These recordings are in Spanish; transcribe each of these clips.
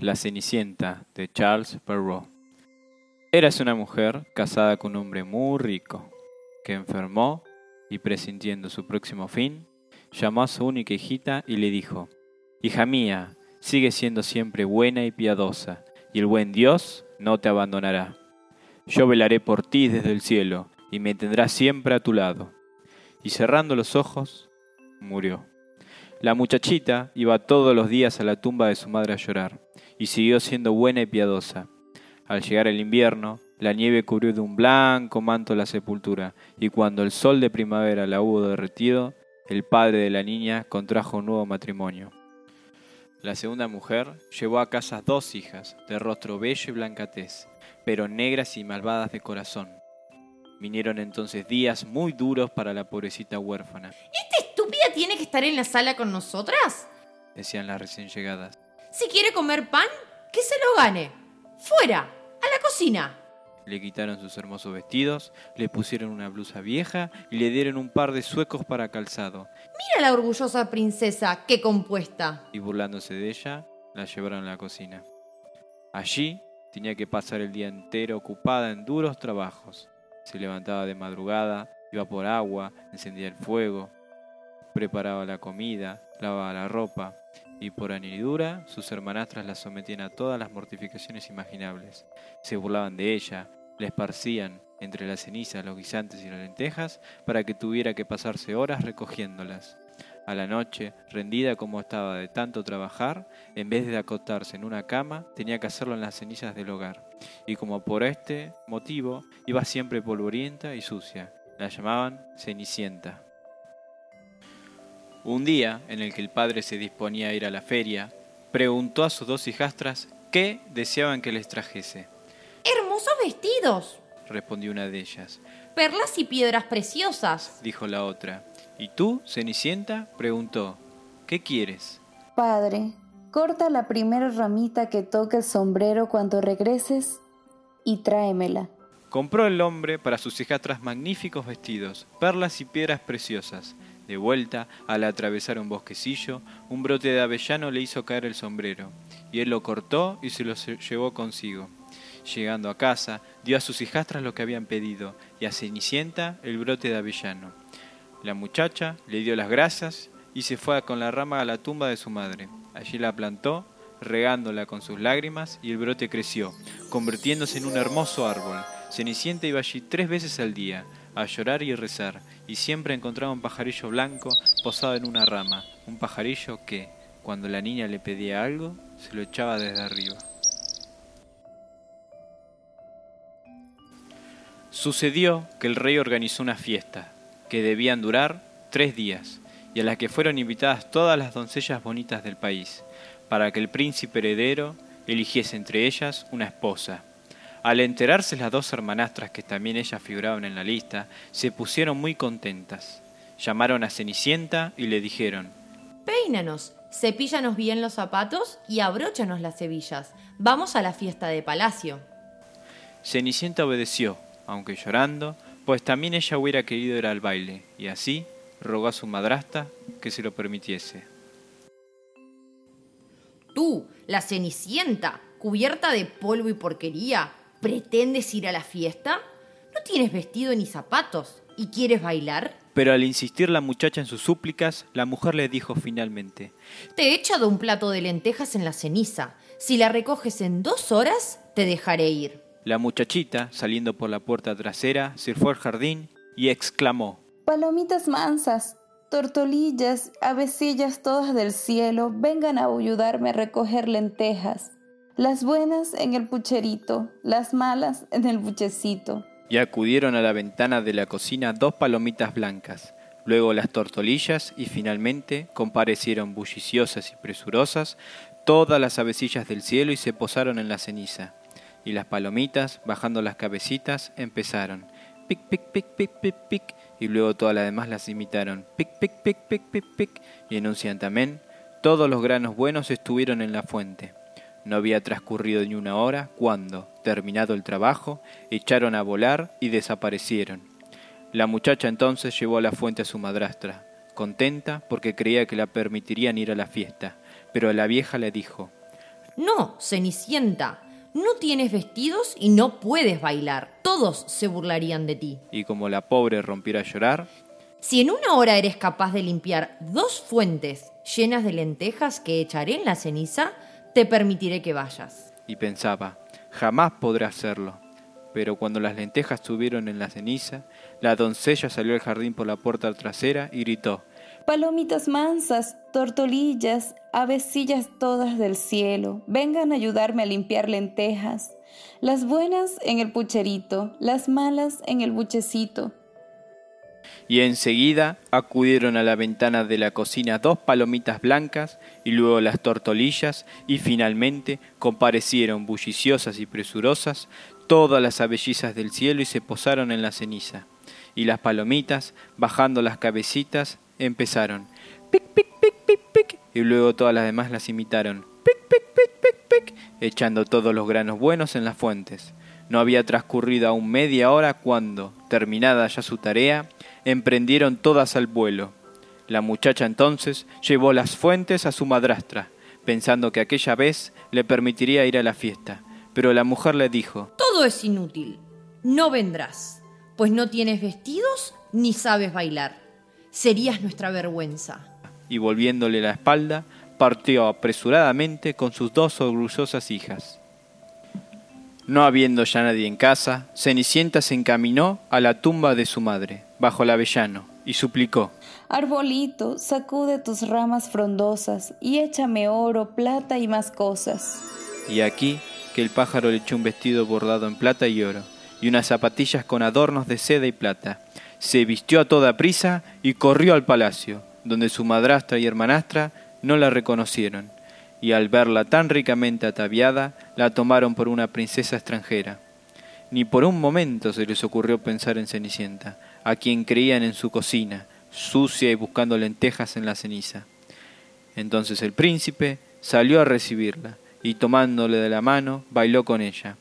La Cenicienta de Charles Perrault. Eras una mujer casada con un hombre muy rico, que enfermó y presintiendo su próximo fin, llamó a su única hijita y le dijo, Hija mía, sigue siendo siempre buena y piadosa, y el buen Dios no te abandonará. Yo velaré por ti desde el cielo, y me tendrás siempre a tu lado. Y cerrando los ojos, murió. La muchachita iba todos los días a la tumba de su madre a llorar, y siguió siendo buena y piadosa. Al llegar el invierno, la nieve cubrió de un blanco manto la sepultura, y cuando el sol de primavera la hubo derretido, el padre de la niña contrajo un nuevo matrimonio. La segunda mujer llevó a casa dos hijas, de rostro bello y blancatez, pero negras y malvadas de corazón. Vinieron entonces días muy duros para la pobrecita huérfana. ¿Esta estúpida tiene que estar en la sala con nosotras? decían las recién llegadas. Si quiere comer pan, que se lo gane. Fuera, a la cocina. Le quitaron sus hermosos vestidos, le pusieron una blusa vieja y le dieron un par de suecos para calzado. Mira la orgullosa princesa, qué compuesta. Y burlándose de ella, la llevaron a la cocina. Allí tenía que pasar el día entero ocupada en duros trabajos. Se levantaba de madrugada, iba por agua, encendía el fuego, preparaba la comida, lavaba la ropa, y por añadidura sus hermanastras la sometían a todas las mortificaciones imaginables. Se burlaban de ella, la esparcían entre las cenizas, los guisantes y las lentejas para que tuviera que pasarse horas recogiéndolas. A la noche, rendida como estaba de tanto trabajar, en vez de acostarse en una cama, tenía que hacerlo en las cenizas del hogar. Y como por este motivo iba siempre polvorienta y sucia, la llamaban Cenicienta. Un día, en el que el padre se disponía a ir a la feria, preguntó a sus dos hijastras qué deseaban que les trajese. Hermosos vestidos, respondió una de ellas. Perlas y piedras preciosas, dijo la otra. ¿Y tú, Cenicienta? preguntó. ¿Qué quieres? Padre, corta la primera ramita que toque el sombrero cuando regreses y tráemela. Compró el hombre para sus hijastras magníficos vestidos, perlas y piedras preciosas. De vuelta, al atravesar un bosquecillo, un brote de avellano le hizo caer el sombrero, y él lo cortó y se lo llevó consigo. Llegando a casa, dio a sus hijastras lo que habían pedido, y a Cenicienta el brote de avellano. La muchacha le dio las gracias y se fue con la rama a la tumba de su madre. Allí la plantó, regándola con sus lágrimas, y el brote creció, convirtiéndose en un hermoso árbol. Cenicienta iba allí tres veces al día, a llorar y rezar, y siempre encontraba un pajarillo blanco posado en una rama, un pajarillo que, cuando la niña le pedía algo, se lo echaba desde arriba. Sucedió que el rey organizó una fiesta, que debían durar tres días, y a la que fueron invitadas todas las doncellas bonitas del país, para que el príncipe heredero eligiese entre ellas una esposa. Al enterarse las dos hermanastras que también ellas figuraban en la lista, se pusieron muy contentas. Llamaron a Cenicienta y le dijeron, Peínanos, cepíllanos bien los zapatos y abróchanos las hebillas. Vamos a la fiesta de palacio. Cenicienta obedeció, aunque llorando, pues también ella hubiera querido ir al baile, y así rogó a su madrasta que se lo permitiese. Tú, la Cenicienta, cubierta de polvo y porquería, ¿pretendes ir a la fiesta? ¿No tienes vestido ni zapatos y quieres bailar? Pero al insistir la muchacha en sus súplicas, la mujer le dijo finalmente, Te he echado un plato de lentejas en la ceniza. Si la recoges en dos horas, te dejaré ir. La muchachita, saliendo por la puerta trasera, se fue al jardín y exclamó, Palomitas mansas, tortolillas, avecillas todas del cielo, vengan a ayudarme a recoger lentejas. Las buenas en el pucherito, las malas en el buchecito. Y acudieron a la ventana de la cocina dos palomitas blancas, luego las tortolillas y finalmente comparecieron bulliciosas y presurosas todas las avecillas del cielo y se posaron en la ceniza. Y las palomitas, bajando las cabecitas, empezaron pic, pic, pic, pic, pic, pic, y luego todas las demás las imitaron pic, pic, pic, pic, pic, pic, y en un ciantamén todos los granos buenos estuvieron en la fuente. No había transcurrido ni una hora cuando, terminado el trabajo, echaron a volar y desaparecieron. La muchacha entonces llevó a la fuente a su madrastra, contenta porque creía que la permitirían ir a la fiesta, pero la vieja le dijo No, Cenicienta, no tienes vestidos y no puedes bailar. Todos se burlarían de ti. Y como la pobre rompiera a llorar, Si en una hora eres capaz de limpiar dos fuentes llenas de lentejas que echaré en la ceniza, te permitiré que vayas. y pensaba, jamás podré hacerlo. Pero cuando las lentejas estuvieron en la ceniza, la doncella salió al jardín por la puerta trasera y gritó, Palomitas mansas, tortolillas, avecillas todas del cielo, vengan a ayudarme a limpiar lentejas. Las buenas en el pucherito, las malas en el buchecito. Y enseguida acudieron a la ventana de la cocina dos palomitas blancas y luego las tortolillas y finalmente comparecieron bulliciosas y presurosas todas las abellizas del cielo y se posaron en la ceniza. Y las palomitas, bajando las cabecitas, empezaron pic pic pic pic pic y luego todas las demás las imitaron pic pic pic pic pic echando todos los granos buenos en las fuentes. No había transcurrido aún media hora cuando, terminada ya su tarea, emprendieron todas al vuelo. La muchacha entonces llevó las fuentes a su madrastra, pensando que aquella vez le permitiría ir a la fiesta. Pero la mujer le dijo, Todo es inútil. No vendrás, pues no tienes vestidos ni sabes bailar. Serías nuestra vergüenza. y volviéndole la espalda, partió apresuradamente con sus dos orgullosas hijas. No habiendo ya nadie en casa, Cenicienta se encaminó a la tumba de su madre, bajo el avellano, y suplicó, Arbolito, sacude tus ramas frondosas y échame oro, plata y más cosas. y aquí que el pájaro le echó un vestido bordado en plata y oro, y unas zapatillas con adornos de seda y plata. Se vistió a toda prisa y corrió al palacio, donde su madrastra y hermanastra no la reconocieron, y al verla tan ricamente ataviada, la tomaron por una princesa extranjera. Ni por un momento se les ocurrió pensar en Cenicienta, a quien creían en su cocina, sucia y buscando lentejas en la ceniza. Entonces el príncipe salió a recibirla, y tomándole de la mano, bailó con ella.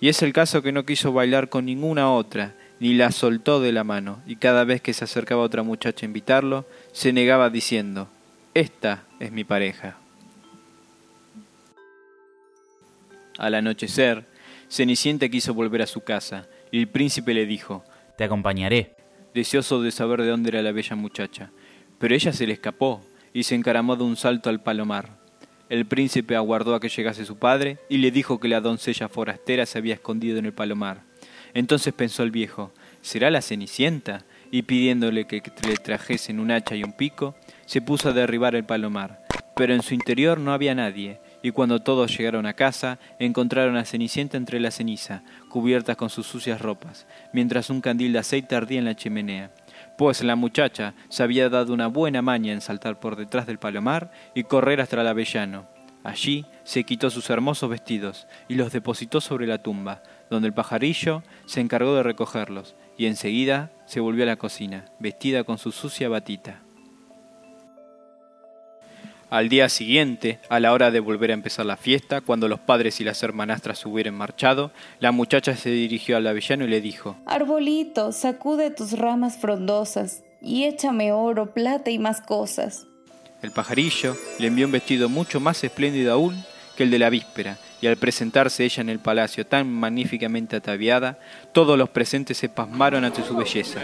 Y es el caso que no quiso bailar con ninguna otra, ni la soltó de la mano, y cada vez que se acercaba otra muchacha a invitarlo, se negaba diciendo, Esta es mi pareja. Al anochecer, Cenicienta quiso volver a su casa, y el príncipe le dijo, Te acompañaré. Deseoso de saber de dónde era la bella muchacha. Pero ella se le escapó y se encaramó de un salto al palomar. El príncipe aguardó a que llegase su padre y le dijo que la doncella forastera se había escondido en el palomar. Entonces pensó el viejo, ¿será la Cenicienta? Y pidiéndole que le trajesen un hacha y un pico, se puso a derribar el palomar. Pero en su interior no había nadie, y cuando todos llegaron a casa, encontraron a Cenicienta entre la ceniza, cubiertas con sus sucias ropas, mientras un candil de aceite ardía en la chimenea. Pues la muchacha se había dado una buena maña en saltar por detrás del palomar y correr hasta el avellano. Allí se quitó sus hermosos vestidos y los depositó sobre la tumba, donde el pajarillo se encargó de recogerlos, y enseguida se volvió a la cocina, vestida con su sucia batita. Al día siguiente, a la hora de volver a empezar la fiesta, cuando los padres y las hermanastras hubieran marchado, la muchacha se dirigió al avellano y le dijo Arbolito, sacude tus ramas frondosas y échame oro, plata y más cosas. El pajarillo le envió un vestido mucho más espléndido aún que el de la víspera, y al presentarse ella en el palacio tan magníficamente ataviada, todos los presentes se pasmaron ante su belleza.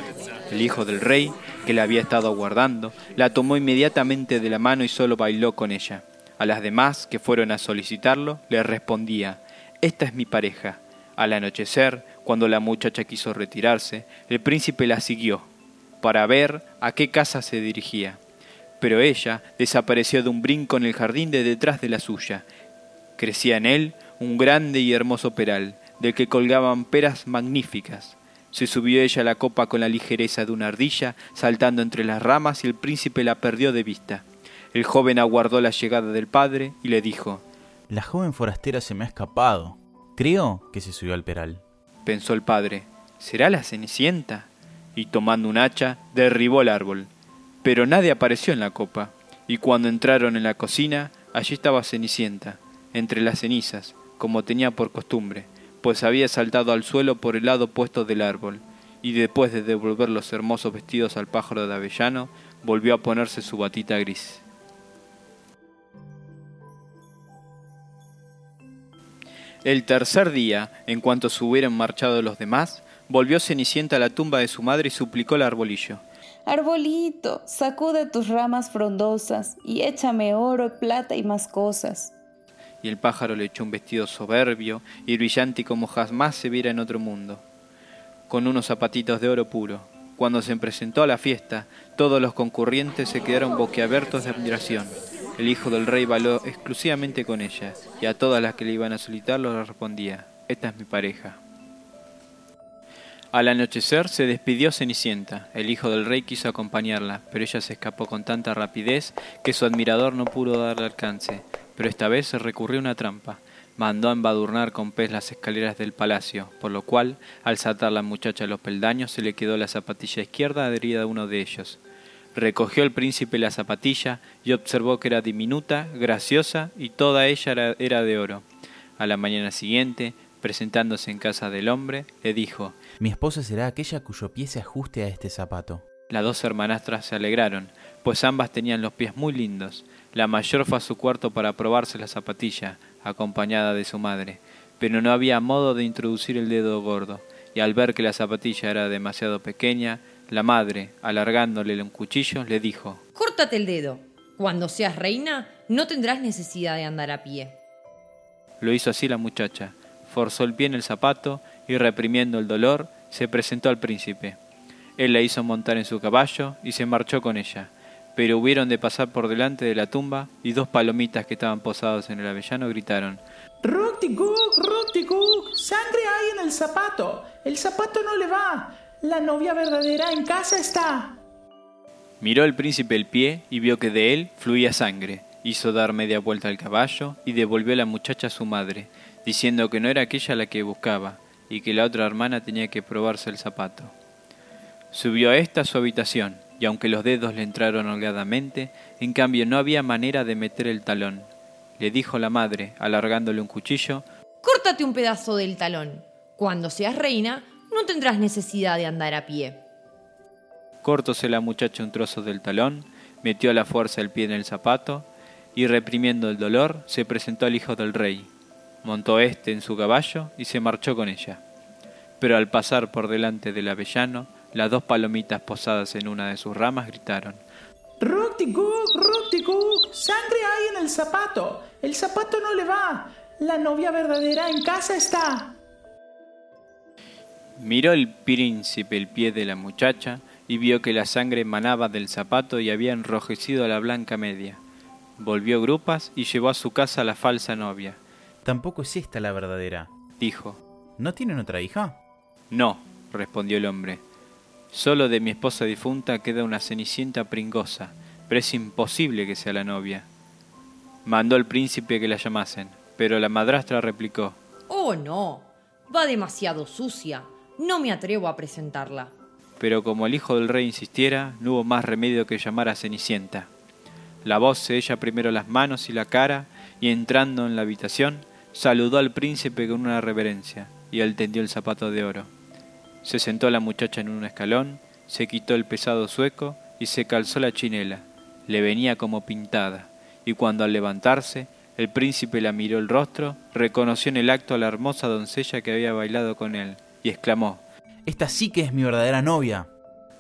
El hijo del rey, que la había estado aguardando, la tomó inmediatamente de la mano y solo bailó con ella. A las demás que fueron a solicitarlo, le respondía, Esta es mi pareja. Al anochecer, cuando la muchacha quiso retirarse, el príncipe la siguió, para ver a qué casa se dirigía. Pero ella desapareció de un brinco en el jardín de detrás de la suya. Crecía en él un grande y hermoso peral, del que colgaban peras magníficas. Se subió ella a la copa con la ligereza de una ardilla, saltando entre las ramas, y el príncipe la perdió de vista. El joven aguardó la llegada del padre y le dijo, La joven forastera se me ha escapado. Creo que se subió al peral. pensó el padre, ¿será la Cenicienta? Y tomando un hacha, derribó el árbol. Pero nadie apareció en la copa, y cuando entraron en la cocina, allí estaba Cenicienta, entre las cenizas, como tenía por costumbre, pues había saltado al suelo por el lado opuesto del árbol, y después de devolver los hermosos vestidos al pájaro de avellano, volvió a ponerse su batita gris. El tercer día, en cuanto se hubieran marchado los demás, volvió Cenicienta a la tumba de su madre y suplicó al arbolillo. Arbolito, sacude tus ramas frondosas y échame oro, plata y más cosas. Y el pájaro le echó un vestido soberbio y brillante como jamás se viera en otro mundo, con unos zapatitos de oro puro. Cuando se presentó a la fiesta, todos los concurrientes se quedaron boquiabiertos de admiración. El hijo del rey bailó exclusivamente con ella, y a todas las que le iban a solicitarlo le respondía, esta es mi pareja. Al anochecer se despidió Cenicienta. El hijo del rey quiso acompañarla, pero ella se escapó con tanta rapidez que su admirador no pudo darle alcance. Pero esta vez se recurrió a una trampa. Mandó a embadurnar con pez las escaleras del palacio, por lo cual, al saltar la muchacha los peldaños, se le quedó la zapatilla izquierda adherida a uno de ellos. Recogió el príncipe la zapatilla y observó que era diminuta, graciosa y toda ella era de oro. A la mañana siguiente, presentándose en casa del hombre, le dijo Mi esposa será aquella cuyo pie se ajuste a este zapato. Las dos hermanastras se alegraron, pues ambas tenían los pies muy lindos. La mayor fue a su cuarto para probarse la zapatilla, acompañada de su madre, pero no había modo de introducir el dedo gordo, y al ver que la zapatilla era demasiado pequeña, la madre, alargándole un cuchillo, le dijo Córtate el dedo. Cuando seas reina, no tendrás necesidad de andar a pie. Lo hizo así la muchacha, forzó el pie en el zapato y reprimiendo el dolor, se presentó al príncipe. Él la hizo montar en su caballo y se marchó con ella, pero hubieron de pasar por delante de la tumba y dos palomitas que estaban posados en el avellano gritaron Ruktikuk, Ruktikuk, sangre hay en el zapato. El zapato no le va. La novia verdadera en casa está. Miró el príncipe el pie y vio que de él fluía sangre. Hizo dar media vuelta al caballo y devolvió a la muchacha a su madre, diciendo que no era aquella la que buscaba y que la otra hermana tenía que probarse el zapato. Subió a esta a su habitación, y aunque los dedos le entraron holgadamente, en cambio no había manera de meter el talón. Le dijo la madre, alargándole un cuchillo, Córtate un pedazo del talón. Cuando seas reina, no tendrás necesidad de andar a pie. Cortóse la muchacha un trozo del talón, metió a la fuerza el pie en el zapato, y reprimiendo el dolor, se presentó al hijo del rey. Montó éste en su caballo y se marchó con ella. Pero al pasar por delante del avellano, las dos palomitas posadas en una de sus ramas gritaron Ruktikuk, Ruktikuk, sangre hay en el zapato. El zapato no le va. La novia verdadera en casa está. Miró el príncipe el pie de la muchacha y vio que la sangre emanaba del zapato y había enrojecido la blanca media. Volvió grupas y llevó a su casa a la falsa novia. Tampoco es esta la verdadera. Dijo, ¿No tienen otra hija? No, respondió el hombre. Solo de mi esposa difunta queda una cenicienta pringosa, pero es imposible que sea la novia. Mandó al príncipe que la llamasen, pero la madrastra replicó, Oh, no. Va demasiado sucia. No me atrevo a presentarla. pero como el hijo del rey insistiera, no hubo más remedio que llamar a Cenicienta. Lavóse ella primero las manos y la cara, y entrando en la habitación, saludó al príncipe con una reverencia, y él tendió el zapato de oro. Se sentó la muchacha en un escalón, se quitó el pesado sueco y se calzó la chinela. Le venía como pintada, y cuando al levantarse, el príncipe la miró el rostro, reconoció en el acto a la hermosa doncella que había bailado con él, y exclamó Esta sí que es mi verdadera novia.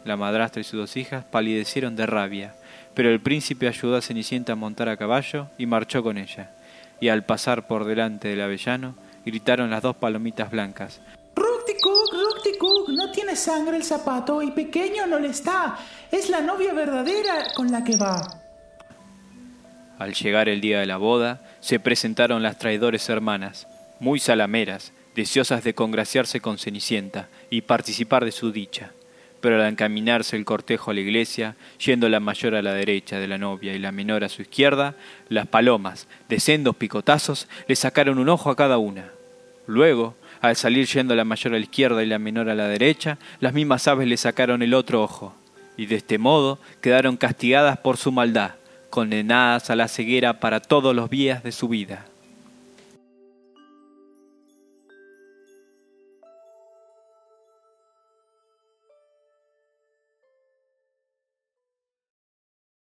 La madrastra y sus dos hijas palidecieron de rabia, pero el príncipe ayudó a Cenicienta a montar a caballo y marchó con ella. Y al pasar por delante del avellano, gritaron las dos palomitas blancas. No tiene sangre el zapato y pequeño no le está. Es la novia verdadera con la que va. Al llegar el día de la boda, se presentaron las traidores hermanas, muy salameras, deseosas de congraciarse con Cenicienta y participar de su dicha. Pero al encaminarse el cortejo a la iglesia, yendo la mayor a la derecha de la novia y la menor a su izquierda, las palomas, de sendos picotazos, le sacaron un ojo a cada una. Luego, al salir yendo la mayor a la izquierda y la menor a la derecha, las mismas aves le sacaron el otro ojo, y de este modo quedaron castigadas por su maldad, condenadas a la ceguera para todos los días de su vida.